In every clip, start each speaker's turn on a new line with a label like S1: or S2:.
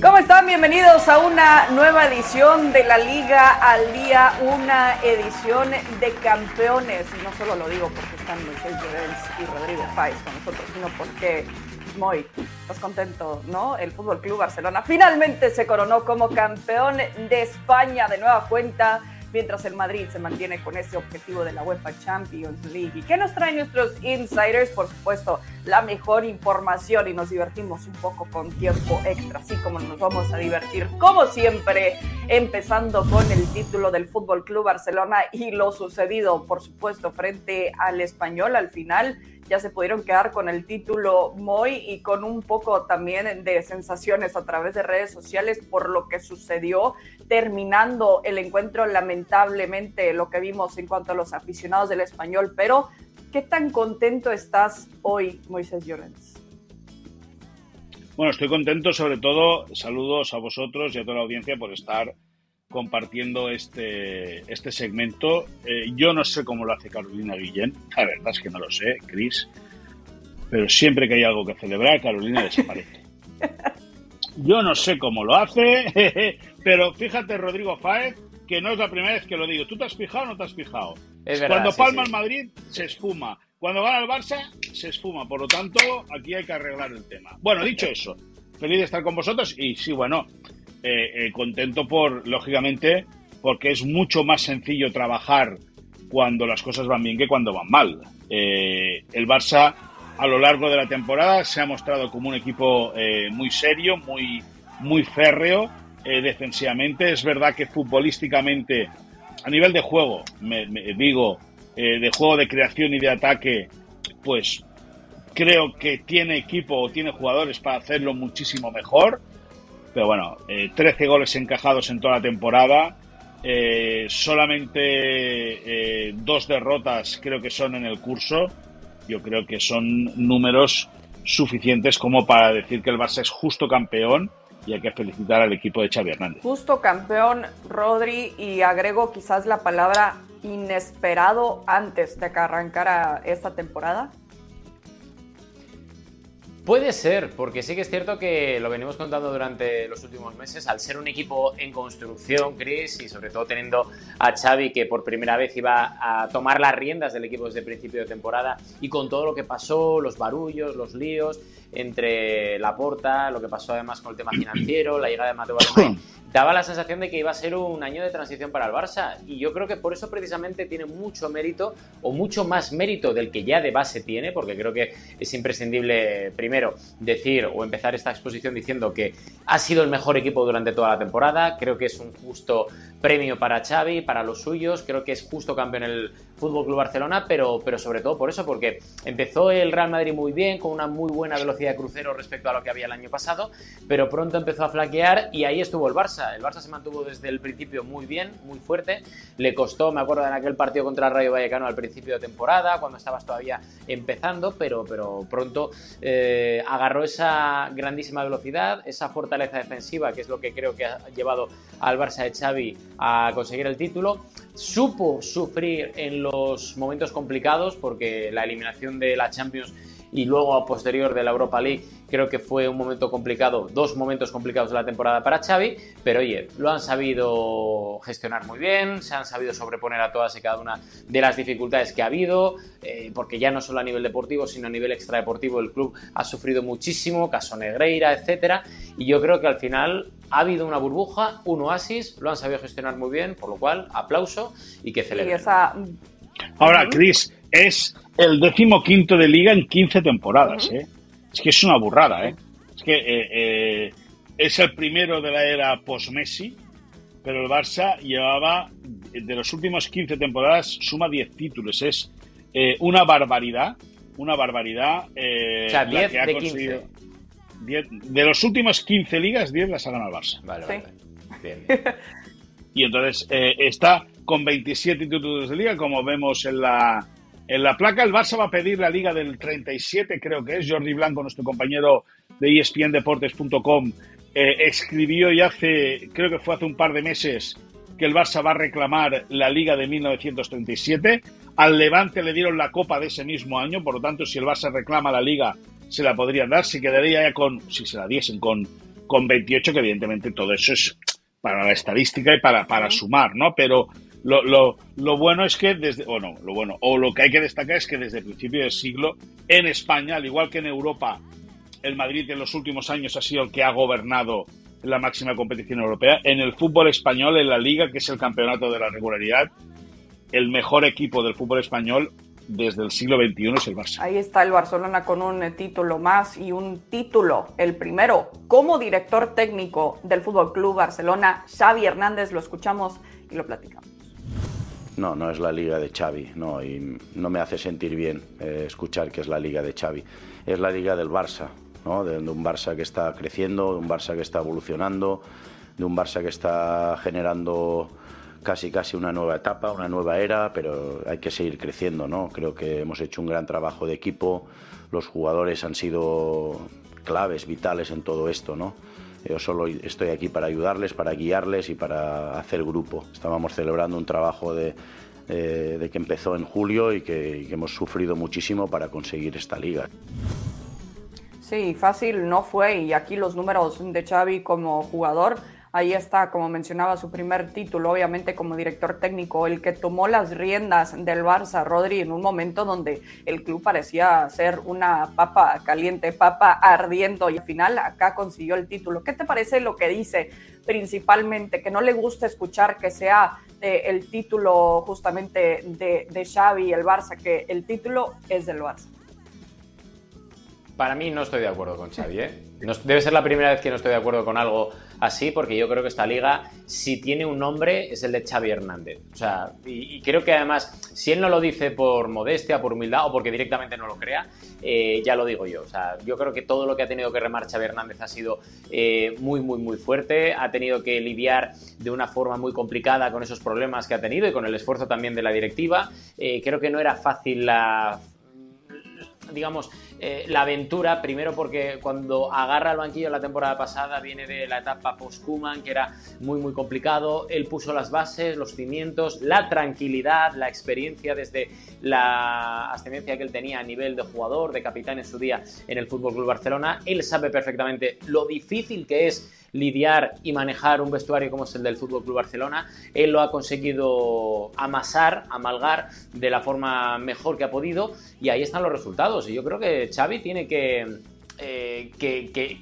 S1: ¿Cómo están? Bienvenidos a una nueva edición de la Liga al Día, una edición de campeones. Y no solo lo digo porque están Michelle Llorens y Rodrigo Faiz con nosotros, sino porque, muy, estás contento, ¿no? El Fútbol Club Barcelona finalmente se coronó como campeón de España de nueva cuenta mientras el Madrid se mantiene con ese objetivo de la UEFA Champions League. ¿Y qué nos traen nuestros insiders? Por supuesto, la mejor información y nos divertimos un poco con tiempo extra, así como nos vamos a divertir, como siempre, empezando con el título del Fútbol Club Barcelona y lo sucedido, por supuesto, frente al español al final ya se pudieron quedar con el título Moy y con un poco también de sensaciones a través de redes sociales por lo que sucedió terminando el encuentro lamentablemente lo que vimos en cuanto a los aficionados del español, pero ¿qué tan contento estás hoy, Moisés Llorens?
S2: Bueno, estoy contento sobre todo, saludos a vosotros y a toda la audiencia por estar compartiendo este, este segmento. Eh, yo no sé cómo lo hace Carolina Guillén, la verdad es que no lo sé, Cris, pero siempre que hay algo que celebrar, Carolina desaparece. Yo no sé cómo lo hace, pero fíjate, Rodrigo Fáez, que no es la primera vez que lo digo. ¿Tú te has fijado o no te has fijado? Cuando palma el Madrid, se esfuma. Cuando gana el Barça, se esfuma. Por lo tanto, aquí hay que arreglar el tema. Bueno, dicho eso, feliz de estar con vosotros y sí, bueno, eh, eh, contento por, lógicamente, porque es mucho más sencillo trabajar cuando las cosas van bien que cuando van mal. Eh, el Barça a lo largo de la temporada se ha mostrado como un equipo muy serio, muy, muy férreo defensivamente. Es verdad que futbolísticamente, a nivel de juego, me, digo, de juego de creación y de ataque, pues creo que tiene equipo o tiene jugadores para hacerlo muchísimo mejor. Pero bueno, 13 eh, goles encajados en toda la temporada. Eh, solamente eh, dos derrotas creo que son en el curso. Yo creo que son números suficientes como para decir que el Barça es justo campeón y hay que felicitar al equipo de Xavi Hernández.
S1: Justo campeón, Rodri, y agrego quizás la palabra inesperado antes de que arrancara esta temporada.
S3: Puede ser, porque sí que es cierto que lo venimos contando durante los últimos meses, al ser un equipo en construcción, Chris, y sobre todo teniendo a Xavi que por primera vez iba a tomar las riendas del equipo desde el principio de temporada y con todo lo que pasó, los barullos, los líos entre la porta, lo que pasó además con el tema financiero, la llegada de Mateo Alemán, daba la sensación de que iba a ser un año de transición para el Barça y yo creo que por eso precisamente tiene mucho mérito o mucho más mérito del que ya de base tiene, porque creo que es imprescindible primero decir o empezar esta exposición diciendo que ha sido el mejor equipo durante toda la temporada, creo que es un justo premio para Xavi, para los suyos, creo que es justo campeón el Fútbol Club Barcelona, pero, pero sobre todo por eso, porque empezó el Real Madrid muy bien, con una muy buena velocidad de crucero respecto a lo que había el año pasado, pero pronto empezó a flaquear y ahí estuvo el Barça. El Barça se mantuvo desde el principio muy bien, muy fuerte. Le costó, me acuerdo en aquel partido contra el Rayo Vallecano al principio de temporada, cuando estabas todavía empezando, pero, pero pronto eh, agarró esa grandísima velocidad, esa fortaleza defensiva, que es lo que creo que ha llevado al Barça de Xavi a conseguir el título. Supo sufrir en los momentos complicados porque la eliminación de la Champions y luego a posterior de la Europa League creo que fue un momento complicado, dos momentos complicados de la temporada para Xavi, pero oye, lo han sabido gestionar muy bien, se han sabido sobreponer a todas y cada una de las dificultades que ha habido, eh, porque ya no solo a nivel deportivo, sino a nivel extradeportivo el club ha sufrido muchísimo, caso Negreira, etcétera, y yo creo que al final ha habido una burbuja, un oasis, lo han sabido gestionar muy bien, por lo cual aplauso y que celebren.
S2: Ahora, Chris, es el décimo quinto de liga en 15 temporadas, ¿eh? Es que es una burrada, ¿eh? Es que eh, eh, es el primero de la era post-Messi, pero el Barça llevaba, de los últimos 15 temporadas, suma 10 títulos. Es una barbaridad, una barbaridad.
S3: o sea, 10 de 15.
S2: de los últimos 15 ligas, 10 las ha ganado el Barça.
S3: Vale, vale. Bien.
S2: Y entonces está con 27 títulos de liga, como vemos en la, en la placa. El Barça va a pedir la liga del 37, creo que es. Jordi Blanco, nuestro compañero de espndeportes.com, eh, escribió y hace, creo que fue hace un par de meses, que el Barça va a reclamar la liga de 1937. Al Levante le dieron la copa de ese mismo año, por lo tanto, si el Barça reclama la liga, se la podrían dar. Se quedaría ya con, si se la diesen, con con 28, que evidentemente todo eso es para la estadística y para, para sumar, ¿no? Pero lo, lo, bueno es que desde, o no, lo bueno, o lo que hay que destacar es que desde el principio del siglo, en España, al igual que en Europa, el Madrid en los últimos años ha sido el que ha gobernado la máxima competición europea. En el fútbol español, en la Liga, que es el campeonato de la regularidad, el mejor equipo del fútbol español desde el siglo XXI es el Barça.
S1: Ahí está el Barcelona con un eh, título más y un título, el primero, como director técnico del Fútbol Club Barcelona, Xavi Hernández, lo escuchamos y lo platicamos.
S4: No, no es la liga de Xavi, no, y no me hace sentir bien eh, escuchar que es la liga de Xavi. Es la liga del Barça, ¿no? de, de un Barça que está creciendo, de un Barça que está evolucionando, de un Barça que está generando casi casi una nueva etapa, una nueva era, pero hay que seguir creciendo, ¿no? Creo que hemos hecho un gran trabajo de equipo, los jugadores han sido claves, vitales en todo esto, ¿no? Yo solo estoy aquí para ayudarles, para guiarles y para hacer grupo. Estábamos celebrando un trabajo de, de, de que empezó en julio y que, y que hemos sufrido muchísimo para conseguir esta liga.
S1: Sí, fácil no fue y aquí los números de Xavi como jugador Ahí está, como mencionaba, su primer título, obviamente como director técnico, el que tomó las riendas del Barça, Rodri, en un momento donde el club parecía ser una papa caliente, papa ardiendo, y al final acá consiguió el título. ¿Qué te parece lo que dice principalmente? Que no le gusta escuchar que sea eh, el título justamente de, de Xavi, el Barça, que el título es del Barça.
S3: Para mí no estoy de acuerdo con Xavi, ¿eh? No, debe ser la primera vez que no estoy de acuerdo con algo así, porque yo creo que esta liga, si tiene un nombre, es el de Xavi Hernández. O sea, y, creo que además, si él no lo dice por modestia, por humildad o porque directamente no lo crea, eh, ya lo digo yo. O sea, yo creo que todo lo que ha tenido que remar Xavi Hernández ha sido eh, muy, muy, muy fuerte. Ha tenido que lidiar de una forma muy complicada con esos problemas que ha tenido y con el esfuerzo también de la directiva. Eh, creo que no era fácil la digamos, eh, la aventura, primero porque cuando agarra el banquillo la temporada pasada viene de la etapa post-Kuman, que era muy, muy complicado. Él puso las bases, los cimientos, la tranquilidad, la experiencia desde la ascendencia que él tenía a nivel de jugador, de capitán en su día en el Fútbol Club Barcelona. Él sabe perfectamente lo difícil que es lidiar y manejar un vestuario como es el del Fútbol Club Barcelona. Él lo ha conseguido amasar, amalgar de la forma mejor que ha podido y ahí están los resultados. Y yo creo que Xavi tiene que, eh,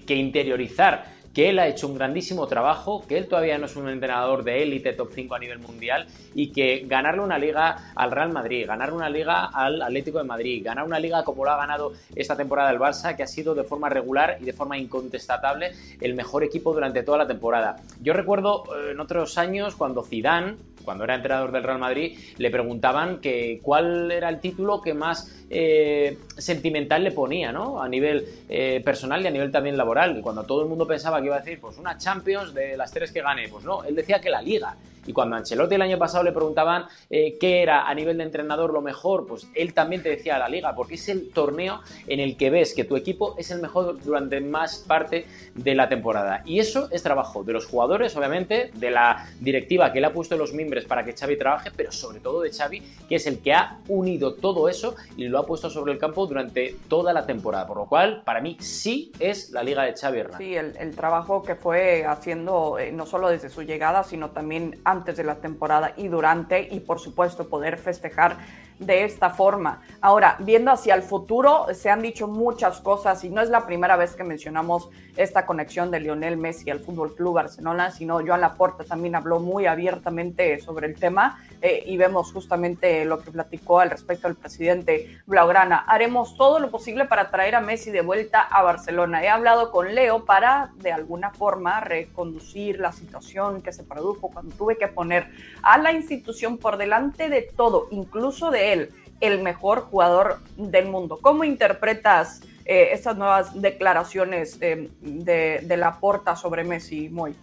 S3: interiorizar que él ha hecho un grandísimo trabajo, que él todavía no es un entrenador de élite top 5 a nivel mundial y que ganarle una liga al Real Madrid, ganarle una liga al Atlético de Madrid, ganar una liga como lo ha ganado esta temporada el Barça, que ha sido de forma regular y de forma incontestable el mejor equipo durante toda la temporada. Yo recuerdo eh, en otros años cuando Zidane cuando era entrenador del Real Madrid, le preguntaban que cuál era el título que más eh, sentimental le ponía, ¿no? A nivel eh, personal y a nivel también laboral. Y cuando todo el mundo pensaba que iba a decir, pues una Champions de las tres que gane, pues no, él decía que la Liga. Y cuando a Ancelotti el año pasado le preguntaban eh, qué era a nivel de entrenador lo mejor, pues él también te decía la liga, porque es el torneo en el que ves que tu equipo es el mejor durante más parte de la temporada. Y eso es trabajo de los jugadores, obviamente, de la directiva que le ha puesto los mimbres para que Xavi trabaje, pero sobre todo de Xavi, que es el que ha unido todo eso y lo ha puesto sobre el campo durante toda la temporada. Por lo cual, para mí sí es la liga de Xavi Hernández.
S1: Sí, el, el trabajo que fue haciendo eh, no solo desde su llegada, sino también antes de la temporada y durante, y por supuesto poder festejar de esta forma. Ahora, viendo hacia el futuro, se han dicho muchas cosas y no es la primera vez que mencionamos esta conexión de Lionel Messi al Fútbol Club Barcelona, sino Joan Laporta también habló muy abiertamente sobre el tema eh, y vemos justamente lo que platicó al respecto el presidente Blaugrana. Haremos todo lo posible para traer a Messi de vuelta a Barcelona. He hablado con Leo para de alguna forma reconducir la situación que se produjo cuando tuve que poner a la institución por delante de todo, incluso de él, el mejor jugador del mundo. ¿Cómo interpretas eh, estas nuevas declaraciones de, de, de la porta sobre Messi, Moy?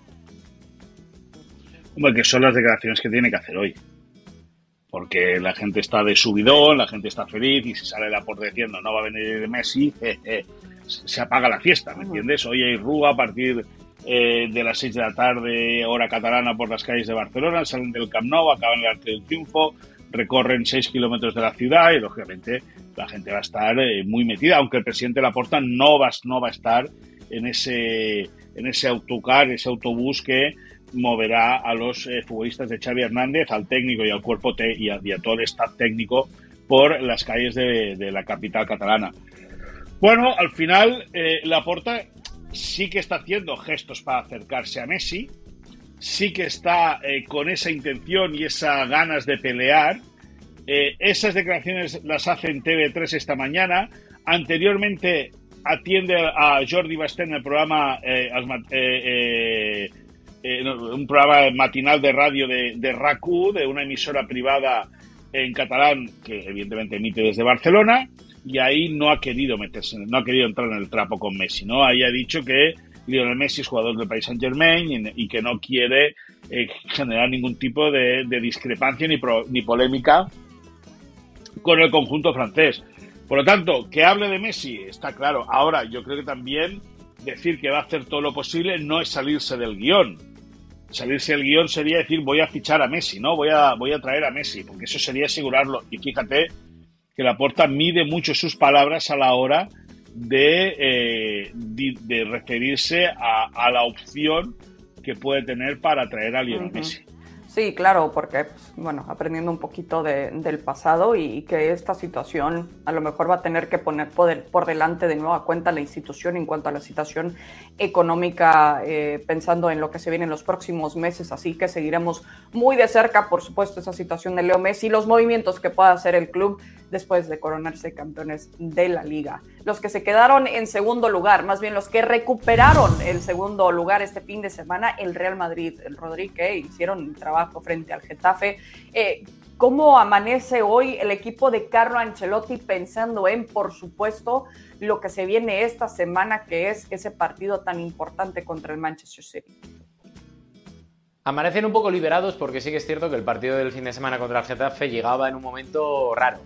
S2: Hombre, que son las declaraciones que tiene que hacer hoy. Porque la gente está de subidón, la gente está feliz y si sale la porta diciendo no va a venir Messi, eh, eh, se apaga la fiesta, ¿me entiendes? Hoy hay rúa a partir eh, de las 6 de la tarde, hora catalana, por las calles de Barcelona, salen del Camp Nou, acaban el Arte del Triunfo, recorren 6 kilómetros de la ciudad y, lógicamente, la gente va a estar eh, muy metida, aunque el presidente Laporta no va, no va a estar en ese, en ese autocar, ese autobús que moverá a los eh, futbolistas de Xavi Hernández, al técnico y al cuerpo y, a, todo el staff técnico por las calles de, la capital catalana. Bueno, al final eh, Laporta sí que está haciendo gestos para acercarse a Messi, sí que está eh, con esa intención y esas ganas de pelear. Eh, esas declaraciones las hace en TV3 esta mañana. Anteriormente atiende a Jordi Basté en el programa, eh, un programa matinal de radio de, de RACU, de una emisora privada en catalán que evidentemente emite desde Barcelona y ahí no ha querido meterse, no ha querido entrar en el trapo con Messi, ¿no? Ahí ha dicho que Lionel Messi es jugador del Paris Saint Germain y, que no quiere eh, generar ningún tipo de, discrepancia ni, ni polémica con el conjunto francés. Por lo tanto, que hable de Messi está claro. Ahora, yo creo que también decir que va a hacer todo lo posible no es salirse del guion. Salirse del guion sería decir voy a fichar a Messi, ¿no? Voy a, voy a traer a Messi, porque eso sería asegurarlo. Y fíjate que la Porta mide mucho sus palabras a la hora de, eh, de, referirse a, la opción que puede tener para traer a Lionel Messi.
S1: Sí, claro, porque, pues, bueno, aprendiendo un poquito del pasado y, que esta situación a lo mejor va a tener que poner por delante de nueva cuenta la institución en cuanto a la situación económica, eh, pensando en lo que se viene en los próximos meses. Así que seguiremos muy de cerca, por supuesto, esa situación de Leo Messi y los movimientos que pueda hacer el club después de coronarse campeones de la liga. Los que se quedaron en segundo lugar, más bien los que recuperaron el segundo lugar este fin de semana, el Real Madrid, el Rodríguez, hicieron un trabajo frente al Getafe. Eh, ¿Cómo amanece hoy el equipo de Carlo Ancelotti pensando en, por supuesto, lo que se viene esta semana, que es ese partido tan importante contra el Manchester City?
S3: Amanecen un poco liberados porque sí que es cierto que el partido del fin de semana contra el Getafe llegaba en un momento raro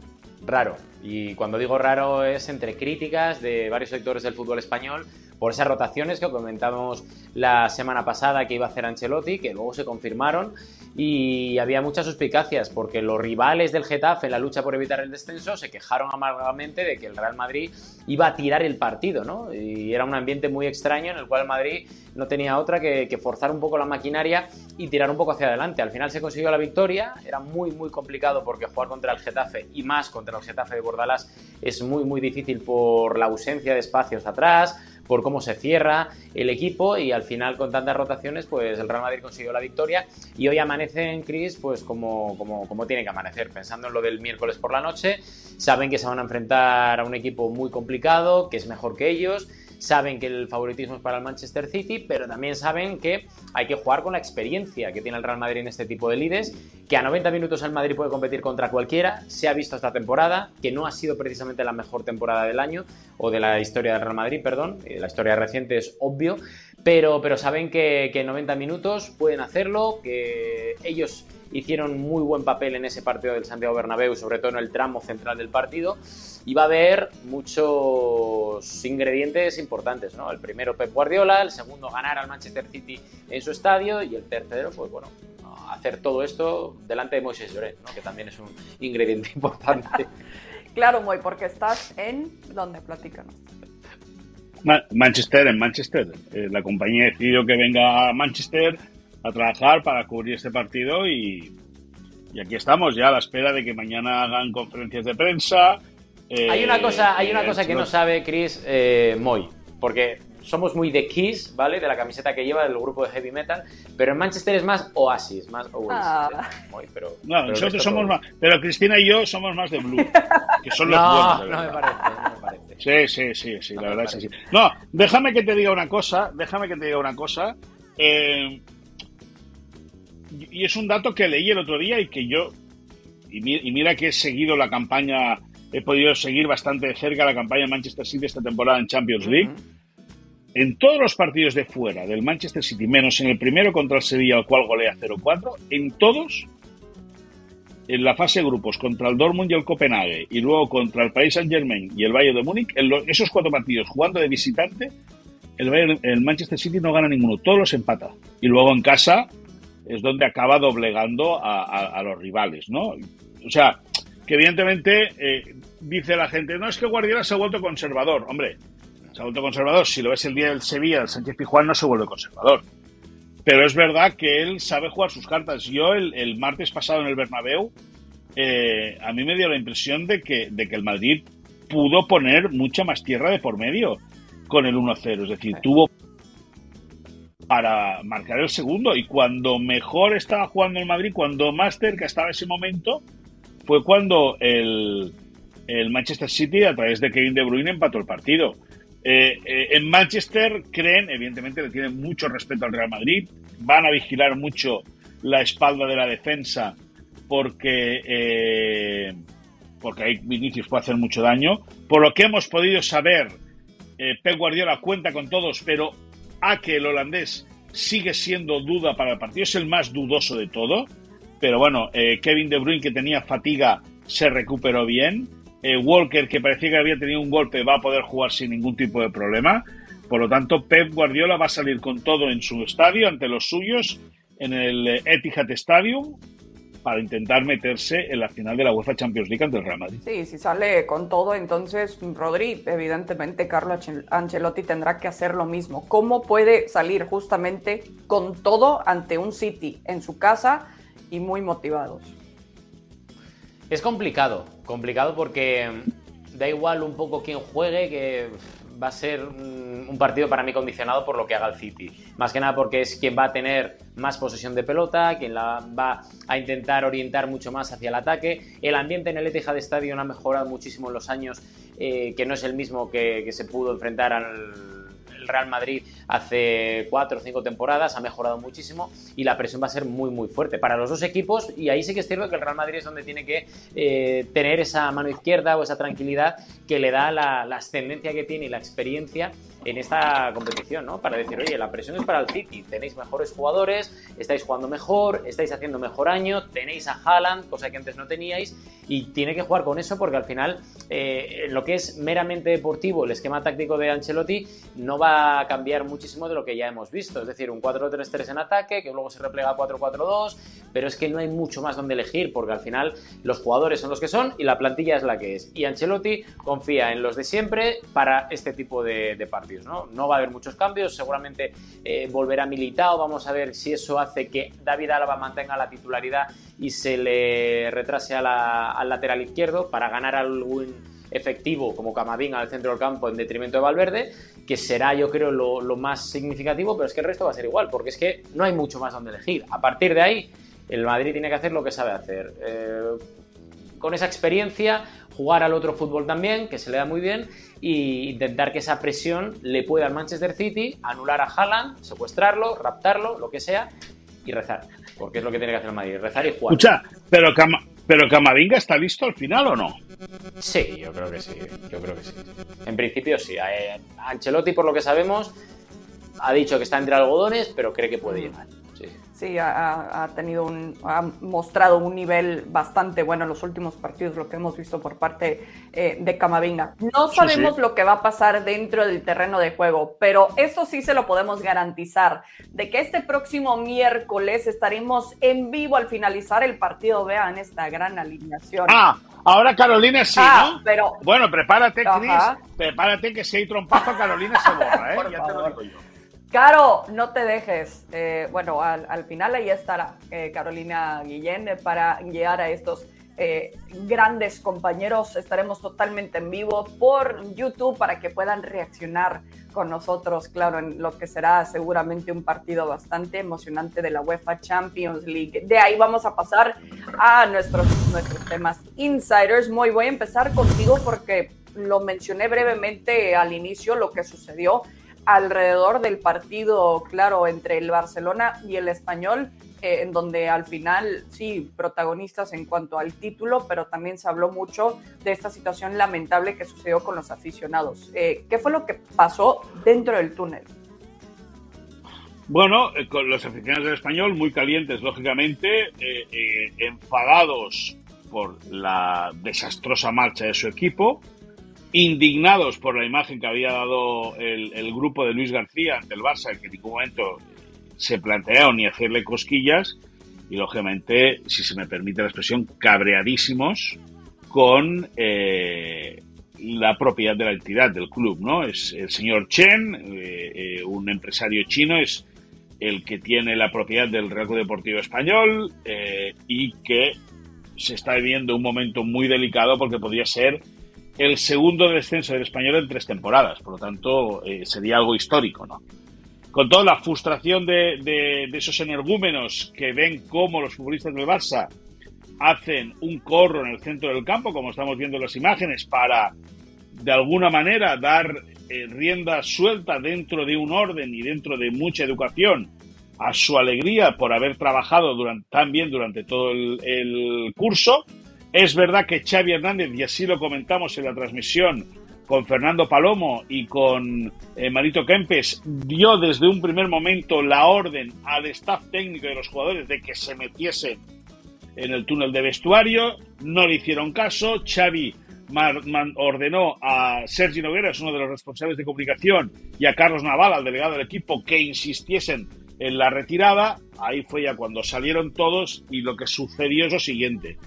S3: raro. Y cuando digo raro es entre críticas de varios sectores del fútbol español por esas rotaciones que comentábamos la semana pasada que iba a hacer Ancelotti, que luego se confirmaron y había muchas suspicacias porque los rivales del Getafe en la lucha por evitar el descenso se quejaron amargamente de que el Real Madrid iba a tirar el partido, ¿no? Y era un ambiente muy extraño en el cual Madrid no tenía otra que, forzar un poco la maquinaria y tirar un poco hacia adelante. Al final se consiguió la victoria, era muy muy complicado porque jugar contra el Getafe y más contra el Getafe de Bordalás es muy muy difícil por la ausencia de espacios atrás, por cómo se cierra el equipo y al final con tantas rotaciones pues el Real Madrid consiguió la victoria. Y hoy amanece en Cris pues como, como, como tiene que amanecer, pensando en lo del miércoles por la noche, saben que se van a enfrentar a un equipo muy complicado, que es mejor que ellos, saben que el favoritismo es para el Manchester City, pero también saben que hay que jugar con la experiencia que tiene el Real Madrid en este tipo de lides, que a 90 minutos el Madrid puede competir contra cualquiera, se ha visto esta temporada, que no ha sido precisamente la mejor temporada del año, o de la historia del Real Madrid, perdón, eh, la historia reciente es obvio, pero, pero saben que, que en 90 minutos pueden hacerlo, que ellos hicieron muy buen papel en ese partido del Santiago Bernabéu, sobre todo en el tramo central del partido, y va a haber muchos ingredientes importantes, ¿no? El primero Pep Guardiola, el segundo ganar al Manchester City en su estadio y el tercero, pues bueno, hacer todo esto delante de Moisés Lloret, ¿no? Que también es un ingrediente importante.
S1: claro, Moy, porque estás en ¿dónde? Platícanos.
S2: Manchester, en Manchester. Eh, la compañía ha decidido que venga a Manchester a trabajar para cubrir este partido y, aquí estamos ya a la espera de que mañana hagan conferencias de prensa.
S3: hay una cosa, hay una cosa que no sabe Chris eh, Moy, porque somos muy de Kiss, ¿vale? De la camiseta que lleva del grupo de heavy metal, pero en Manchester es más Oasis, más Oasis. Ah.
S2: ¿eh? pero, no, nosotros somos más, pero Cristina y yo somos más de Blue, que son los
S3: no, buenos. no me parece, no me parece.
S2: Sí, sí, sí, sí, la verdad es así. No, déjame que te diga una cosa, déjame que te diga una cosa. Eh, y es un dato que leí el otro día y que yo, y mira, que he seguido la campaña, he podido seguir bastante de cerca la campaña de Manchester City esta temporada en Champions League. En todos los partidos de fuera del Manchester City, menos en el primero contra el Sevilla, al cual golea 0-4, en todos, en la fase de grupos, contra el Dortmund y el Copenhague, y luego contra el Paris Saint-Germain y el Bayern de Múnich, en esos cuatro partidos jugando de visitante, el, el Manchester City no gana ninguno, todos los empata. Y luego en casa es donde acaba doblegando a, los rivales, ¿no? O sea, que evidentemente eh, dice la gente, no es que Guardiola se ha vuelto conservador. Hombre, se ha vuelto conservador. Si lo ves el día del Sevilla, el Sánchez Pijuán no se vuelve conservador. Pero es verdad que él sabe jugar sus cartas. Yo el, martes pasado en el Bernabéu, eh, a mí me dio la impresión de que, de que el Madrid pudo poner mucha más tierra de por medio con el 1-0. Es decir, tuvo para marcar el segundo. Y cuando mejor estaba jugando el Madrid, cuando más cerca estaba ese momento, fue cuando el, el Manchester City, a través de Kevin De Bruyne, empató el partido. Eh, eh, en Manchester creen, evidentemente le tienen mucho respeto al Real Madrid, van a vigilar mucho la espalda de la defensa porque, eh, porque ahí Vinicius puede hacer mucho daño. Por lo que hemos podido saber, Pep Guardiola cuenta con todos, pero a que el holandés sigue siendo duda para el partido, es el más dudoso de todo. Pero bueno, Kevin De Bruyne que tenía fatiga se recuperó bien. Eh, Walker, que parecía que había tenido un golpe, va a poder jugar sin ningún tipo de problema. Por lo tanto, Pep Guardiola va a salir con todo en su estadio, ante los suyos, en el eh, Etihad Stadium, para intentar meterse en la final de la UEFA Champions League ante el Real Madrid.
S1: Sí, si sale con todo, entonces Rodri, evidentemente Carlo Ancelotti tendrá que hacer lo mismo. ¿Cómo puede salir justamente con todo ante un City en su casa y muy motivados?
S3: Es complicado, complicado porque da igual un poco quién juegue, que va a ser un partido para mí condicionado por lo que haga el City. Más que nada porque es quien va a tener más posesión de pelota, quien la va a intentar orientar mucho más hacia el ataque. El ambiente en el Etihad Stadium ha mejorado muchísimo en los años, eh, que no es el mismo que, que se pudo enfrentar al Real Madrid hace cuatro o cinco temporadas, ha mejorado muchísimo y la presión va a ser muy muy fuerte para los dos equipos y ahí sí que es cierto que el Real Madrid es donde tiene que eh, tener esa mano izquierda o esa tranquilidad que le da la, la ascendencia que tiene y la experiencia en esta competición, ¿no? Para decir, oye, la presión es para el City, tenéis mejores jugadores, estáis jugando mejor, estáis haciendo mejor año, tenéis a Haaland, cosa que antes no teníais, y tiene que jugar con eso porque al final, eh, lo que es meramente deportivo, el esquema táctico de Ancelotti no va a cambiar muchísimo de lo que ya hemos visto, es decir, un 4-3-3 en ataque, que luego se replega a 4-4-2, pero es que no hay mucho más donde elegir porque al final los jugadores son los que son y la plantilla es la que es. Y Ancelotti confía en los de siempre para este tipo de, partidos. ¿no? va a haber muchos cambios, seguramente eh, volverá militado, vamos a ver si eso hace que David Álava mantenga la titularidad y se le retrase al lateral izquierdo para ganar algún efectivo como Camavinga al centro del campo en detrimento de Valverde, que será yo creo lo, más significativo, pero es que el resto va a ser igual, porque es que no hay mucho más donde elegir. A partir de ahí, el Madrid tiene que hacer lo que sabe hacer. Eh, con esa experiencia, jugar al otro fútbol también, que se le da muy bien, e intentar que esa presión le pueda al Manchester City anular a Haaland, secuestrarlo, raptarlo, lo que sea, y rezar. Porque es lo que tiene que hacer el Madrid, rezar y jugar.
S2: Escucha, pero, pero Camavinga está listo al final o no?
S3: Sí, yo creo que sí, yo creo que sí. En principio sí. Eh, Ancelotti, por lo que sabemos, ha dicho que está entre algodones, pero cree que puede llegar.
S1: Sí, ha, tenido un, ha mostrado un nivel bastante bueno en los últimos partidos, lo que hemos visto por parte eh, de Camavinga. No sabemos lo que va a pasar dentro del terreno de juego, pero eso sí se lo podemos garantizar, de que este próximo miércoles estaremos en vivo al finalizar el partido, vean esta gran alineación.
S2: Ah, ahora Carolina sí, ah, ¿no? Pero, bueno, prepárate, Cris, prepárate que si hay trompazo, Carolina se borra, ¿eh? ya te lo digo yo.
S1: Caro, no te dejes. Eh, bueno, al, final ahí estará eh, Carolina Guillén eh, para guiar a estos grandes compañeros. Estaremos totalmente en vivo por YouTube para que puedan reaccionar con nosotros, claro, en lo que será seguramente un partido bastante emocionante de la UEFA Champions League. De ahí vamos a pasar a nuestros, nuestros temas insiders. Muy, voy a empezar contigo porque lo mencioné brevemente al inicio, lo que sucedió alrededor del partido, claro, entre el Barcelona y el español, eh, en donde al final, sí, protagonistas en cuanto al título, pero también se habló mucho de esta situación lamentable que sucedió con los aficionados. Eh, ¿Qué fue lo que pasó dentro del túnel?
S2: Bueno, eh, con los aficionados del español muy calientes, lógicamente, enfadados por la desastrosa marcha de su equipo, indignados por la imagen que había dado el, grupo de Luis García ante el Barça, que en ningún momento se planteó ni hacerle cosquillas, y lógicamente, si se me permite la expresión, cabreadísimos con, eh, la propiedad de la entidad del club, ¿no? Es el señor Chen, eh, un empresario chino, es el que tiene la propiedad del Real Deportivo Español y que se está viviendo un momento muy delicado porque podría ser el segundo descenso del español en tres temporadas. Por lo tanto, eh, sería algo histórico, ¿no? Con toda la frustración de, esos energúmenos que ven cómo los futbolistas del Barça hacen un corro en el centro del campo, como estamos viendo en las imágenes, para de alguna manera dar eh, rienda suelta dentro de un orden y dentro de mucha educación a su alegría por haber trabajado durante, tan bien durante todo el, curso. Es verdad que Xavi Hernández, y así lo comentamos en la transmisión con Fernando Palomo y con eh, Marito Kempes, dio desde un primer momento la orden al staff técnico de los jugadores de que se metiesen en el túnel de vestuario. No le hicieron caso. Xavi ordenó a Sergi Nogueras, uno de los responsables de comunicación, y a Carlos Naval, al delegado del equipo, que insistiesen en la retirada, ahí fue ya cuando salieron todos y lo que sucedió es lo siguiente.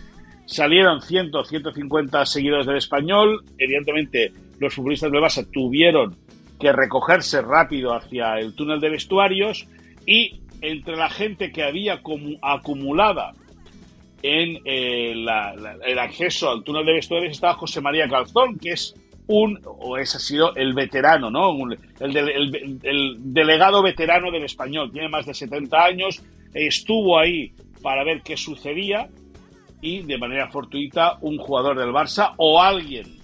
S2: Salieron 100, 150 seguidores del español, evidentemente los futbolistas de Barça tuvieron que recogerse rápido hacia el túnel de vestuarios y entre la gente que había acumulada en eh, el acceso al túnel de vestuarios estaba José María Calzón, que es un, o ese ha sido el veterano, ¿no? el, delegado veterano del español, tiene más de 70 años, estuvo ahí para ver qué sucedía y de manera fortuita un jugador del Barça o alguien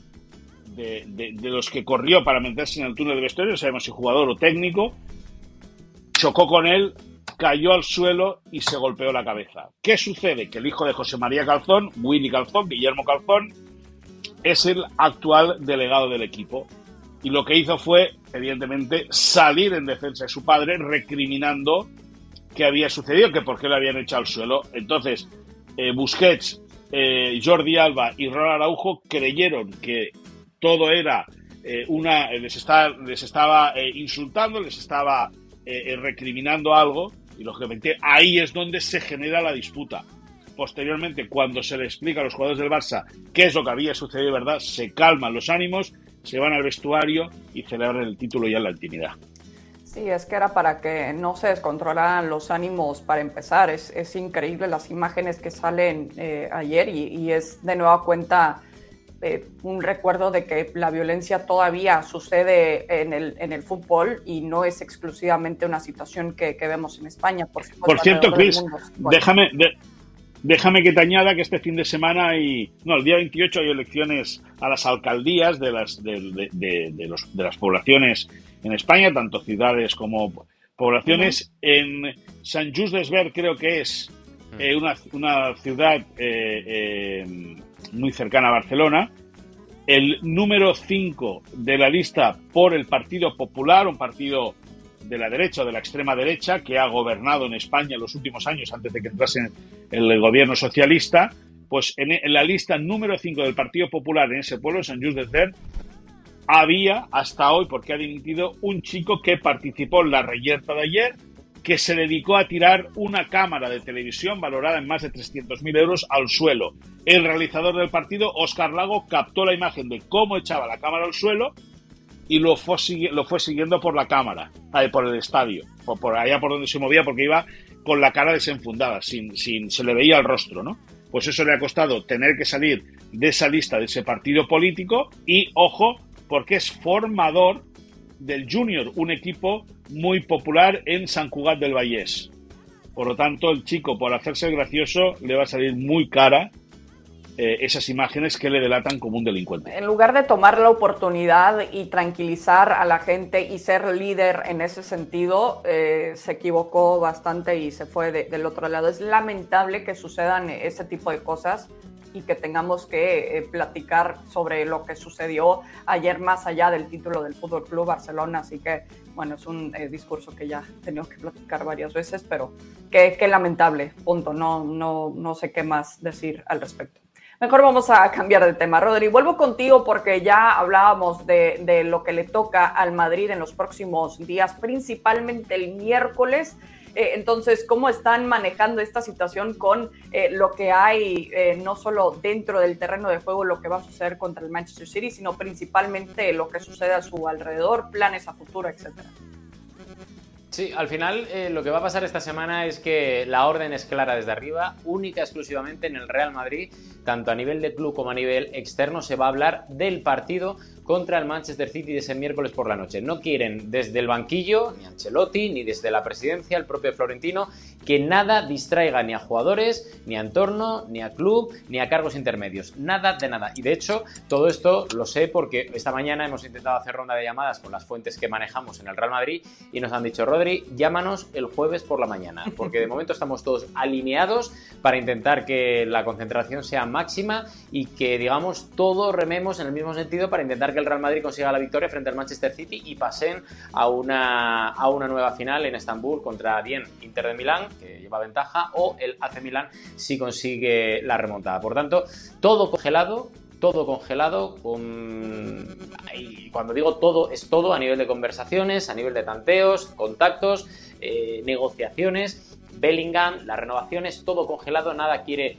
S2: de, los que corrió para meterse en el túnel de vestuario, no sabemos si jugador o técnico, chocó con él, cayó al suelo y se golpeó la cabeza. ¿Qué sucede? Que el hijo de José María Calzón, Willy Calzón, Guillermo Calzón, es el actual delegado del equipo. Y lo que hizo fue, evidentemente, salir en defensa de su padre, recriminando qué había sucedido, que por qué lo habían echado al suelo. Entonces, eh, Busquets, eh, Jordi Alba y Ronald Araujo creyeron que todo era eh, una. les, les estaba insultando, les estaba recriminando algo, y lógicamente ahí es donde se genera la disputa posteriormente, cuando se le explica a los jugadores del Barça qué es lo que había sucedido verdad, se calman los ánimos, se van al vestuario y celebran el título ya en la intimidad.
S1: Sí, es que era para que no se descontrolaran los ánimos para empezar. Es, es increíble las imágenes que salen eh, ayer y, es de nueva cuenta eh, un recuerdo de que la violencia todavía sucede en el, en el fútbol y no es exclusivamente una situación que, vemos en España.
S2: Por, por cierto, Chris, déjame, Déjame que te añada que este fin de semana hay, no, el día 28 hay elecciones a las alcaldías de las, de, los, de las poblaciones en España, tanto ciudades como poblaciones. En San Just Desvern creo que es eh, una, una, ciudad eh, eh, muy cercana a Barcelona. El número 5 de la lista por el Partido Popular, un partido de la derecha o de la extrema derecha que ha gobernado en España en los últimos años antes de que entrase el gobierno socialista, pues en, la lista número 5 del Partido Popular en ese pueblo, San Just de había hasta hoy, porque ha dimitido, un chico que participó en la reyerta de ayer, que se dedicó a tirar una cámara de televisión valorada en más de 300.000 euros al suelo. El realizador del partido, Oscar Lago, captó la imagen de cómo echaba la cámara al suelo y lo fue, lo fue siguiendo por la cámara, por el estadio, por, por allá por donde se movía, porque iba con la cara desenfundada, sin, sin, se le veía el rostro, ¿no? Pues eso le ha costado tener que salir de esa lista, de ese partido político, y ojo, porque es formador del Junior, un equipo muy popular en San Cugat del Vallés. Por lo tanto, el chico, por hacerse gracioso, le va a salir muy cara eh, esas imágenes que le delatan como un delincuente.
S1: En lugar de tomar la oportunidad y tranquilizar a la gente y ser líder en ese sentido, eh, se equivocó bastante y se fue del otro lado. Es lamentable que sucedan ese tipo de cosas y que tengamos que eh, platicar sobre lo que sucedió ayer más allá del título del Fútbol Club Barcelona. Así que, bueno, es un discurso que ya he tenido que platicar varias veces, pero qué, qué lamentable, punto. No, no, no sé qué más decir al respecto. Mejor vamos a cambiar de tema. Rodri, vuelvo contigo porque ya hablábamos de, lo que le toca al Madrid en los próximos días, principalmente el miércoles. Eh, entonces, ¿cómo están manejando esta situación con eh, lo que hay eh, no solo dentro del terreno de juego, lo que va a suceder contra el Manchester City, sino principalmente lo que sucede a su alrededor, planes a futuro, etcétera?
S3: Sí, al final lo que va a pasar esta semana es que la orden es clara desde arriba, única exclusivamente en el Real Madrid, tanto a nivel de club como a nivel externo, se va a hablar del partido contra el Manchester City de ese miércoles por la noche. No quieren desde el banquillo, ni Ancelotti, ni desde la presidencia, el propio Florentino, que nada distraiga ni a jugadores, ni a entorno, ni a club, ni a cargos intermedios. Nada de nada. Y de hecho, todo esto lo sé porque esta mañana hemos intentado hacer ronda de llamadas con las fuentes que manejamos en el Real Madrid y nos han dicho, Rodri, llámanos el jueves por la mañana, porque de momento estamos todos alineados para intentar que la concentración sea máxima y que, digamos, todos rememos en el mismo sentido para intentar que el Real Madrid consiga la victoria frente al Manchester City y pasen a una, a una nueva final en Estambul contra bien Inter de Milán, que lleva ventaja, o el AC Milán si consigue la remontada. Por tanto, todo congelado, todo congelado, con... y cuando digo todo, es todo a nivel de conversaciones, a nivel de tanteos, contactos, eh, negociaciones, Bellingham, las renovaciones, todo congelado, nada quiere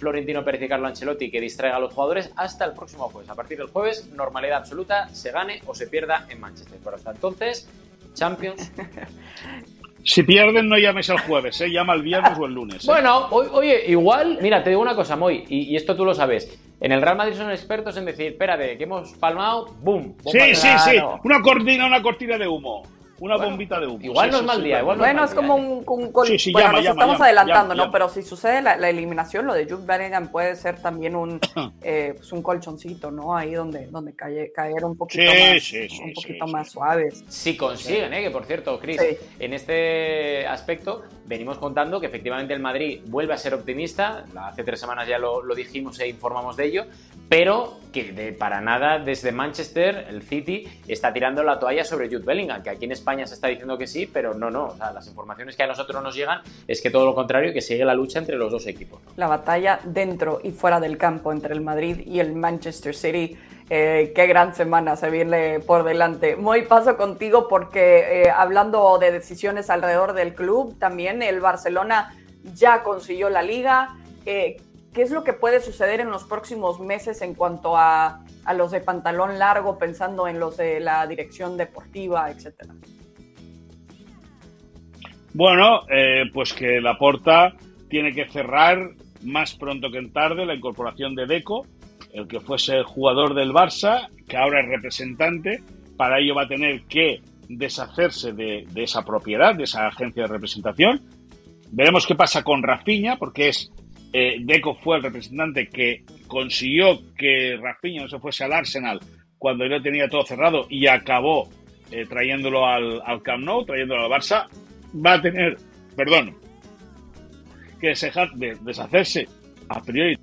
S3: Florentino Pérez y Carlo Ancelotti que distraiga a los jugadores hasta el próximo jueves. A partir del jueves, normalidad absoluta, se gane o se pierda en Manchester. Pero hasta entonces, Champions.
S2: Si pierden, no llames el jueves, ¿eh? llama el viernes o el lunes. ¿eh?
S3: Bueno, oye, igual, mira, te digo una cosa, Moy, y, y, esto tú lo sabes. En el Real Madrid son expertos en decir, espérate, que hemos palmado, ¡boom!
S2: Sí, sí, sí, una cortina, una cortina de humo. Una bueno, bombita de humo.
S3: Igual sí, no es mal día. Igual no
S1: bueno,
S3: es,
S1: es como un. un, un
S2: sí, sí,
S1: bueno,
S2: llama,
S1: nos
S2: llama,
S1: estamos
S2: llama,
S1: adelantando,
S2: llama,
S1: ¿no? Pero si sucede la, la, eliminación, lo de Jude Bellingham puede ser también un, eh, pues un colchoncito, ¿no? Ahí donde, donde cae, caer un poquito más, un poquito más suaves.
S3: Si consiguen, ¿eh? Que por cierto, Chris, en este aspecto venimos contando que efectivamente el Madrid vuelve a ser optimista. Hace tres semanas ya lo, lo dijimos e informamos de ello, pero que de, para nada desde Manchester el City está tirando la toalla sobre Jude Bellingham, que aquí en España se está diciendo que sí, pero no, no. O sea, las informaciones que a nosotros nos llegan es que todo lo contrario, que sigue la lucha entre los dos equipos.
S1: La batalla dentro y fuera del campo entre el Madrid y el Manchester City. Eh, qué gran semana se viene por delante. Muy paso contigo porque eh, hablando de decisiones alrededor del club, también el Barcelona ya consiguió la liga. Eh, ¿Qué es lo que puede suceder en los próximos meses en cuanto a, a, los de pantalón largo, pensando en los de la dirección deportiva, etcétera?
S2: Bueno, eh, pues que la Porta tiene que cerrar más pronto que en tarde la incorporación de Deco, el que fuese jugador del Barça, que ahora es representante. Para ello va a tener que deshacerse de, esa propiedad, de esa agencia de representación. Veremos qué pasa con Rafinha, porque es eh, Deco fue el representante que consiguió que Rafinha no se fuese al Arsenal cuando ya tenía todo cerrado y acabó eh, trayéndolo al, al, Camp Nou, trayéndolo al Barça, va a tener, perdón, que deshacerse a priori.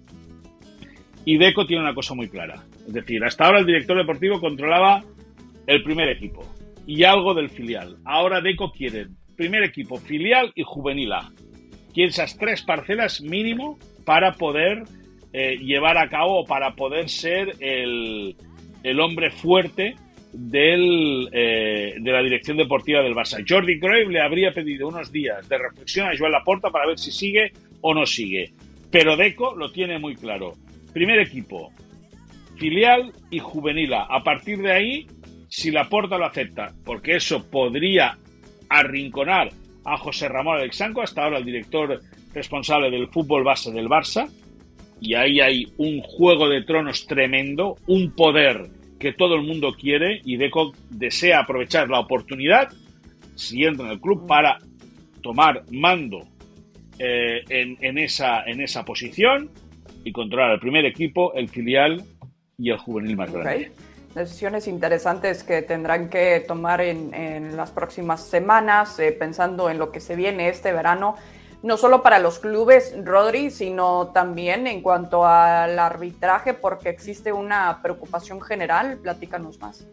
S2: Y Deco tiene una cosa muy clara. Es decir, hasta ahora el director deportivo controlaba el primer equipo y algo del filial. Ahora Deco quiere primer equipo, filial y juvenil A quiere esas tres parcelas mínimo para poder eh, llevar a cabo para poder ser el, el hombre fuerte del, eh, de la dirección deportiva del Barça. Jordi Cruyff le habría pedido unos días de reflexión a Joan Laporta para ver si sigue o no sigue. Pero Deco lo tiene muy claro. Primer equipo, filial y juvenil. A partir de ahí, si Laporta lo acepta, porque eso podría arrinconar a José Ramón Alexanco, hasta ahora el director responsable del fútbol base del Barça, y ahí hay un juego de tronos tremendo, un poder que todo el mundo quiere y Deco desea aprovechar la oportunidad, si entra en el club, para tomar mando eh, en, en, esa, en esa posición y controlar el primer equipo, el filial y el juvenil más grande.
S1: Okay decisiones interesantes que tendrán que tomar en, en las próximas semanas, eh, pensando en lo que se viene este verano, no solo para los clubes, Rodri, sino también en cuanto al arbitraje, porque existe una preocupación general. Platícanos más.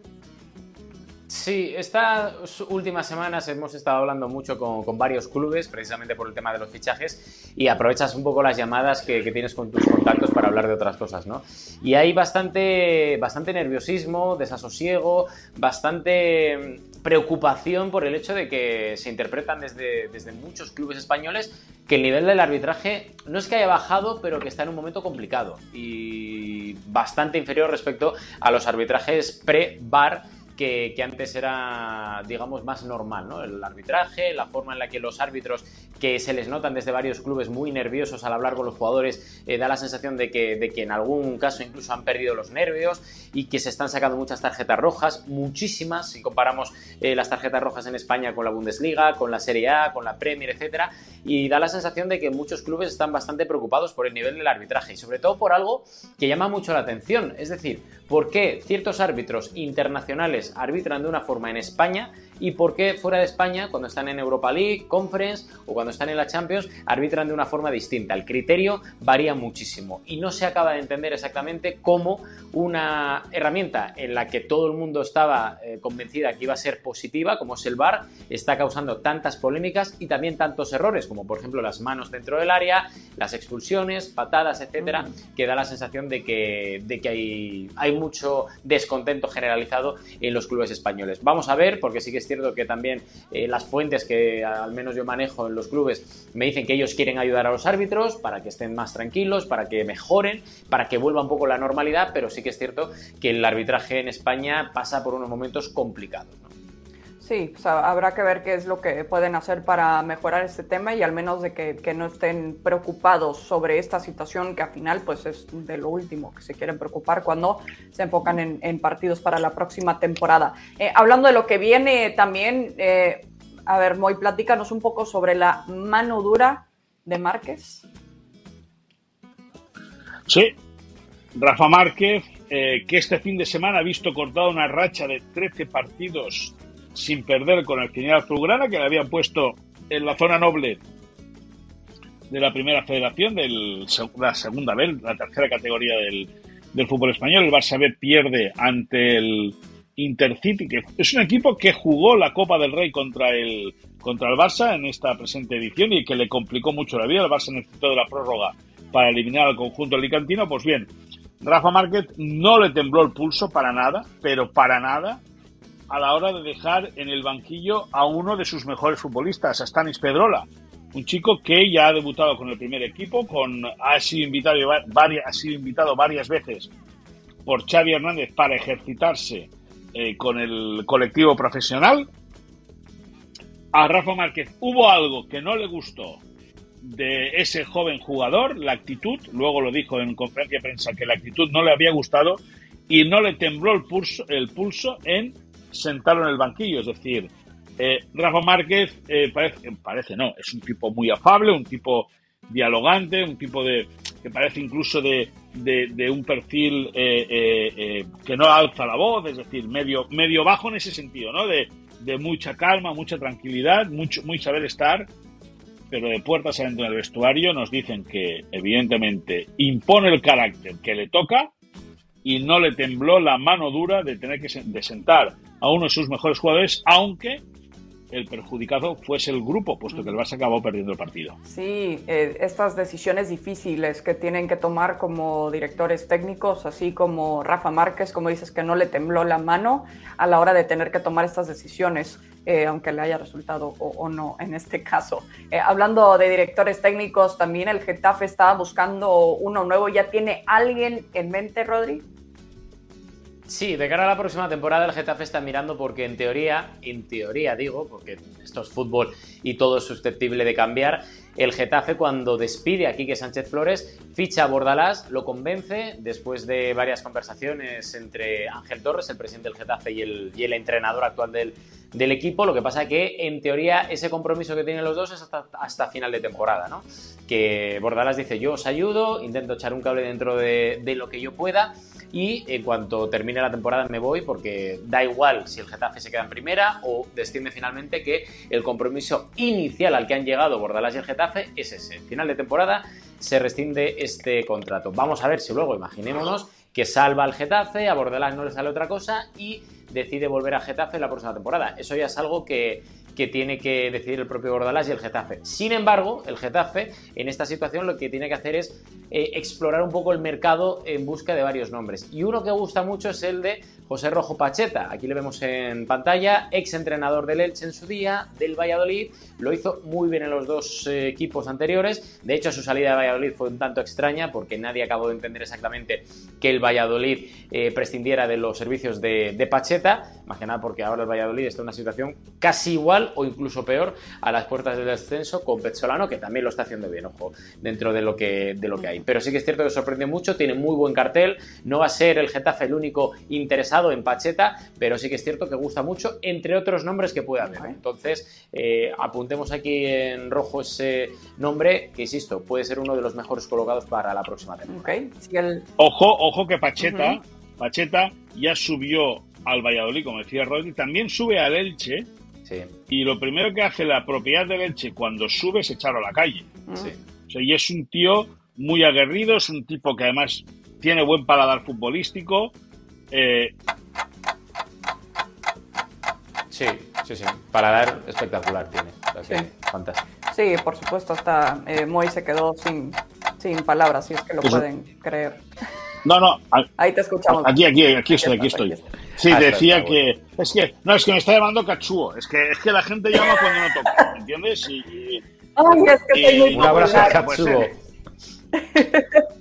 S3: Sí, estas últimas semanas hemos estado hablando mucho con, varios clubes, precisamente por el tema de los fichajes, y aprovechas un poco las llamadas que, tienes con tus contactos para hablar de otras cosas, ¿no? Y hay bastante, bastante nerviosismo, desasosiego, bastante mm, preocupación por el hecho de que se interpretan desde, desde muchos clubes españoles que el nivel del arbitraje no es que haya bajado, pero que está en un momento complicado y bastante inferior respecto a los arbitrajes pre-bar que, antes era, digamos, más normal, ¿no? El arbitraje, la forma en la que los árbitros, que se les notan desde varios clubes muy nerviosos al hablar con los jugadores, eh, da la sensación de que, de que en algún caso incluso han perdido los nervios y que se están sacando muchas tarjetas rojas, muchísimas, si comparamos eh, las tarjetas rojas en España con la Bundesliga, con la Serie A, con la Premier, etcétera, y da la sensación de que muchos clubes están bastante preocupados por el nivel del arbitraje y sobre todo por algo que llama mucho la atención, es decir, por qué ciertos árbitros internacionales arbitran de una forma en España y por qué fuera de España, cuando están en Europa League, Conference o cuando están en la Champions, arbitran de una forma distinta. El criterio varía muchísimo y no se acaba de entender exactamente cómo una herramienta en la que todo el mundo estaba eh, convencida que iba a ser positiva, como es el VAR, está causando tantas polémicas y también tantos errores, como por ejemplo las manos dentro del área, las expulsiones, patadas, etcétera, que da la sensación de que, de que hay, hay mucho descontento generalizado en los clubes españoles. Vamos a ver, porque sí que es cierto que también eh, las fuentes que al menos yo manejo en los clubes me dicen que ellos quieren ayudar a los árbitros para que estén más tranquilos, para que mejoren, para que vuelva un poco la normalidad, pero sí que es cierto que el arbitraje en España pasa por unos momentos complicados.
S1: Sí, o habrá que ver qué es lo que pueden hacer para mejorar este tema y al menos de que, no estén preocupados sobre esta situación que al final pues es de lo último que se quieren preocupar cuando se enfocan en, partidos para la próxima temporada. Eh, hablando de lo que viene también, eh, a ver, Moy, platícanos un poco sobre la mano dura de Márquez.
S2: Sí, Rafa Márquez, eh, que este fin de semana ha visto cortada una racha de 13 partidos sin perder con el Quiniela Azulgrana, que le habían puesto en la zona noble de la primera federación, de la segunda vez, la tercera categoría del, fútbol español. El Barça B pierde ante el Intercity, que es un equipo que jugó la Copa del Rey contra el, contra el Barça en esta presente edición y que le complicó mucho la vida. El Barça necesitó de la prórroga para eliminar al conjunto alicantino. Pues bien, Rafa Márquez no le tembló el pulso para nada, pero para nada, a la hora de dejar en el banquillo a uno de sus mejores futbolistas, a Stanis Pedrola, un chico que ya ha debutado con el primer equipo, con, ha, sido invitado varias, ha sido invitado varias veces por Xavi Hernández para ejercitarse eh, con el colectivo profesional. A Rafa Márquez hubo algo que no le gustó de ese joven jugador, la actitud, luego lo dijo en conferencia de prensa que la actitud no le había gustado y no le tembló el pulso, el pulso en sentarlo en el banquillo. Es decir, eh, Rafa Márquez eh, parece, parece, no, es un tipo muy afable, un tipo dialogante, un tipo de que parece incluso de, de, un perfil eh, que no alza la voz, es decir, medio, medio bajo en ese sentido, ¿no? De, de mucha calma, mucha tranquilidad, mucho, muy saber estar, pero de puertas adentro del vestuario nos dicen que evidentemente impone el carácter que le toca y no le tembló la mano dura de tener que de sentar a uno de sus mejores jugadores, aunque el perjudicado fuese el grupo, puesto que el Barça acabó perdiendo el partido.
S1: Sí, eh, estas decisiones difíciles que tienen que tomar como directores técnicos, así como Rafa Márquez, como dices, que no le tembló la mano a la hora de tener que tomar estas decisiones, eh, aunque le haya resultado o, no en este caso. Eh, hablando de directores técnicos, también el Getafe estaba buscando uno nuevo. ¿Ya tiene alguien en mente, Rodri?
S3: Sí, de cara a la próxima temporada el Getafe está mirando porque en teoría, en teoría digo, porque esto es fútbol y todo es susceptible de cambiar, el Getafe cuando despide a Quique Sánchez Flores ficha a Bordalás, lo convence después de varias conversaciones entre Ángel Torres, el presidente del Getafe y el, entrenador actual del, equipo, lo que pasa que en teoría ese compromiso que tienen los dos es hasta, hasta final de temporada, ¿no? Que Bordalás dice yo os ayudo, intento echar un cable dentro de, de lo que yo pueda y en cuanto termine la temporada me voy porque da igual si el Getafe se queda en primera o desciende finalmente que el compromiso inicial al que han llegado Bordalás y el Getafe es ese. Final de temporada se rescinde este contrato. Vamos a ver si luego, imaginémonos, que salva al Getafe, a Bordalás no le sale otra cosa y decide volver a Getafe la próxima temporada. Eso ya es algo que, que tiene que decidir el propio Gordalás y el Getafe. Sin embargo, el Getafe en esta situación lo que tiene que hacer es eh, explorar un poco el mercado en busca de varios nombres. Y uno que gusta mucho es el de José Rojo Pacheta. Aquí le vemos en pantalla, ex entrenador del Elche en su día, del Valladolid. Lo hizo muy bien en los dos eh, equipos anteriores. De hecho, su salida de Valladolid fue un tanto extraña porque nadie acabó de entender exactamente que el Valladolid eh, prescindiera de los servicios de, de Pacheta. Más que nada porque ahora el Valladolid está en una situación casi igual o incluso peor a las puertas del descenso con Petzolano, que también lo está haciendo bien, ojo, dentro de lo que, de lo que hay. Pero sí que es cierto que sorprende mucho, tiene muy buen cartel, no va a ser el Getafe el único interesado en Pacheta, pero sí que es cierto que gusta mucho, entre otros nombres que puede haber. Entonces, eh, apuntemos aquí en rojo ese nombre, que insisto, puede ser uno de los mejores colocados para la próxima temporada.
S2: Ojo, ojo que Pacheta, Pacheta ya subió al Valladolid, como decía Rodri, también sube al Elche y lo primero que hace la propiedad de leche cuando sube es echarlo a la calle. y es un tío muy aguerrido, es un tipo que además tiene buen paladar futbolístico. Eh,
S3: sí, sí, sí. Paladar espectacular tiene. sí. Fantástico.
S1: Sí, por supuesto, hasta eh, Moy se quedó sin, sin palabras, si es que lo pueden creer.
S2: No, no.
S1: Ahí te escuchamos.
S2: Aquí, aquí, aquí estoy, aquí estoy. Sí, ah, decía que. Es que. No, es que me está llamando cachúo. Es que, es que la gente llama cuando no toca. ¿Me entiendes? Y.
S1: Ay, es que muy
S3: Un abrazo a Katsuo.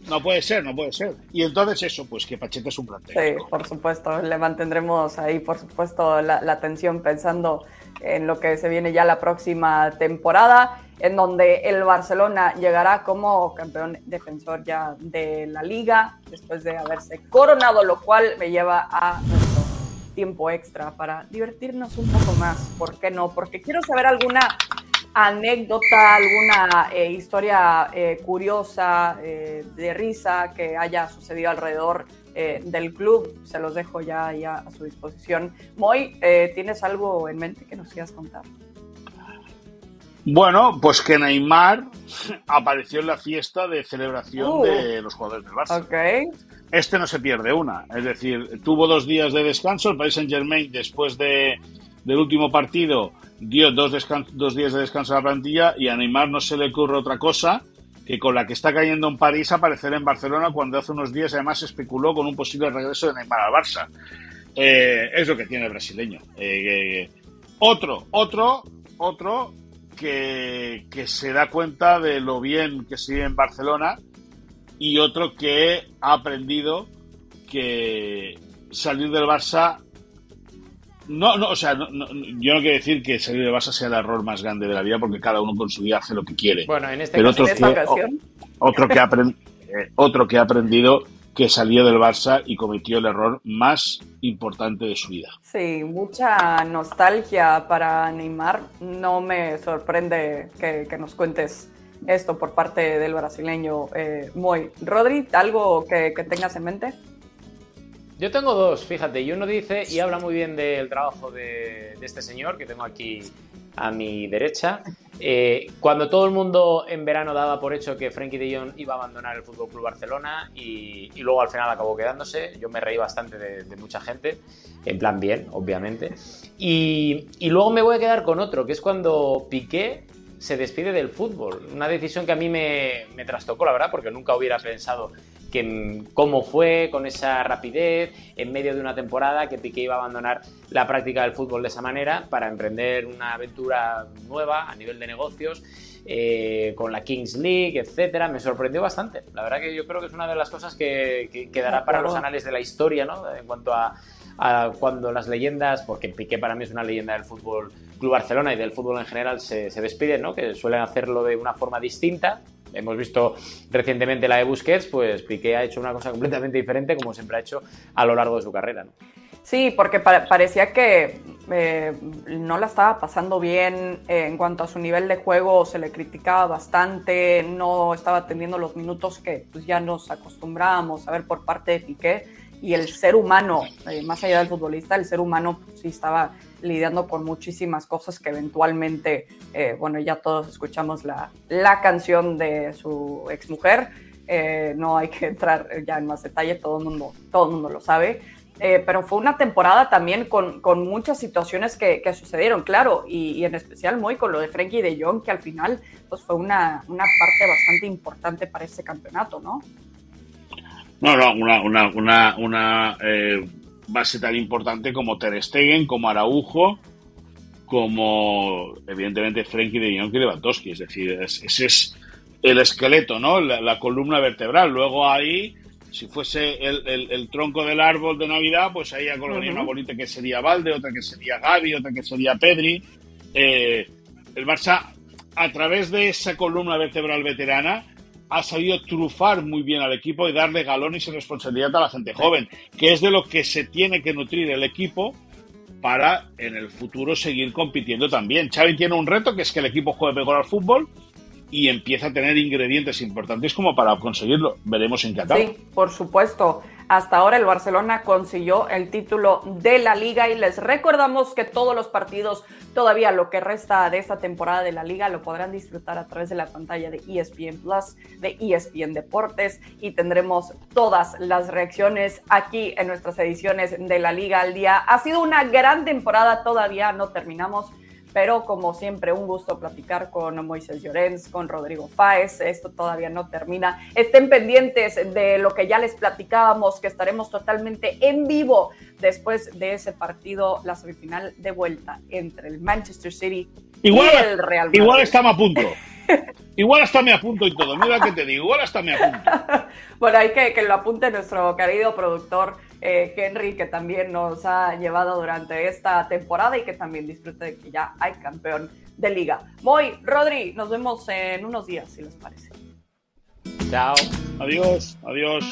S2: No puede ser, no puede ser. Y entonces eso, pues que Pachete es un plan
S1: Sí, por supuesto. Le mantendremos ahí, por supuesto, la, la atención pensando en lo que se viene ya la próxima temporada, en donde el Barcelona llegará como campeón defensor ya de la liga, después de haberse coronado, lo cual me lleva a tiempo extra para divertirnos un poco más. ¿Por qué no? Porque quiero saber alguna anécdota, alguna eh, historia eh, curiosa, eh, de risa que haya sucedido alrededor del club. Se los dejo ya, ya a su disposición. Moy, ¿tienes algo en mente que nos quieras contar?
S2: Bueno, pues que Neymar apareció en la fiesta de celebración uh. de los jugadores del Barça.
S1: Okay.
S2: Este no se pierde una. Es decir, tuvo dos días de descanso. El Paris Saint Germain, después de, del último partido, dio dos, dos días de descanso a la plantilla y a Neymar no se le ocurre otra cosa que con la que está cayendo en París aparecer en Barcelona cuando hace unos días además especuló con un posible regreso de Neymar al Barça. Eh, es lo que tiene el brasileño. Eh, otro, otro, otro que, que, se da cuenta de lo bien que vive en Barcelona y otro que ha aprendido que salir del Barça no, no, o sea, no, yo no quiero decir que salir del Barça sea el error más grande de la vida porque cada uno con su vida hace lo que quiere.
S3: Bueno, en este caso,
S1: otro, ocasión.
S2: Otro que, ha eh, otro que ha aprendido que salió del Barça y cometió el error más importante de su vida.
S1: Sí, mucha nostalgia para Neymar. No me sorprende que, nos cuentes esto por parte del brasileño eh, Moy. Rodri, ¿algo que, tengas en mente?
S3: Yo tengo dos, fíjate, y uno dice y habla muy bien del trabajo de, de este señor que tengo aquí a mi derecha. Eh, cuando todo el mundo en verano daba por hecho que Frankie de Jong iba a abandonar el Fútbol Club Barcelona y, luego al final acabó quedándose, yo me reí bastante de, mucha gente, en plan bien, obviamente. Y, y, luego me voy a quedar con otro, que es cuando Piqué se despide del fútbol. Una decisión que a mí me, me trastocó, la verdad, porque nunca hubiera pensado que, cómo fue con esa rapidez en medio de una temporada que Piqué iba a abandonar la práctica del fútbol de esa manera para emprender una aventura nueva a nivel de negocios. Eh, con la Kings League, etcétera, me sorprendió bastante. La verdad que yo creo que es una de las cosas que, quedará para los anales de la historia, ¿no? En cuanto a, cuando las leyendas, porque Piqué para mí es una leyenda del fútbol Club Barcelona y del fútbol en general, se, se despiden, ¿no? Que suelen hacerlo de una forma distinta, hemos visto recientemente la de Busquets, pues Piqué ha hecho una cosa completamente diferente como siempre ha hecho a lo largo de su carrera.
S1: Sí, porque parecía que eh, no la estaba pasando bien eh, en cuanto a su nivel de juego, se le criticaba bastante, no estaba teniendo los minutos que pues, ya nos acostumbrábamos a ver por parte de Piqué y el ser humano, eh, más allá del futbolista, el ser humano pues, sí estaba lidiando con muchísimas cosas que eventualmente, eh, bueno, ya todos escuchamos la, la canción de su exmujer, eh, no hay que entrar ya en más detalle, todo el mundo, todo el mundo lo sabe. eh, pero fue una temporada también con, con muchas situaciones que, que sucedieron, claro, y, y, en especial muy con lo de Frankie de Jong, que al final pues fue una, una parte bastante importante para ese campeonato, ¿no?
S2: No, no, una, una, una, una eh, base tan importante como Ter Stegen, como Araujo, como evidentemente Frankie de Jong y Lewandowski. Es decir, ese es el esqueleto, ¿no? La, la, columna vertebral. Luego ahí, si fuese el, el, el, tronco del árbol de Navidad, pues ahí colocaría uh -huh. una bolita que sería Valde, otra que sería Gaby, otra que sería Pedri. Eh, el Barça, a través de esa columna vertebral veterana, ha sabido trufar muy bien al equipo y darle galones y responsabilidad a la gente joven, que es de lo que se tiene que nutrir el equipo para en el futuro seguir compitiendo también. Xavi tiene un reto que es que el equipo juegue mejor al fútbol y empieza a tener ingredientes importantes como para conseguirlo. Veremos en qué.
S1: Sí, por supuesto. Hasta ahora el Barcelona consiguió el título de la liga y les recordamos que todos los partidos, todavía lo que resta de esta temporada de la liga, lo podrán disfrutar a través de la pantalla de ESPN Plus, de ESPN Deportes y tendremos todas las reacciones aquí en nuestras ediciones de la liga al día. Ha sido una gran temporada, todavía no terminamos pero como siempre, un gusto platicar con Moisés Llorens, con Rodrigo Fáez. Esto todavía no termina. Estén pendientes de lo que ya les platicábamos, que estaremos totalmente en vivo después de ese partido, la semifinal de vuelta entre el Manchester City
S2: igual,
S1: y el Real Madrid.
S2: Igual estamos a punto. Igual hasta me apunto y todo, mira que te digo, igual hasta me apunto.
S1: bueno, hay que que lo apunte nuestro querido productor eh, Henry, que también nos ha llevado durante esta temporada y que también disfrute de que ya hay campeón de liga. Moy, Rodri, nos vemos en unos días, si les parece.
S3: Chao.
S2: Adiós, adiós.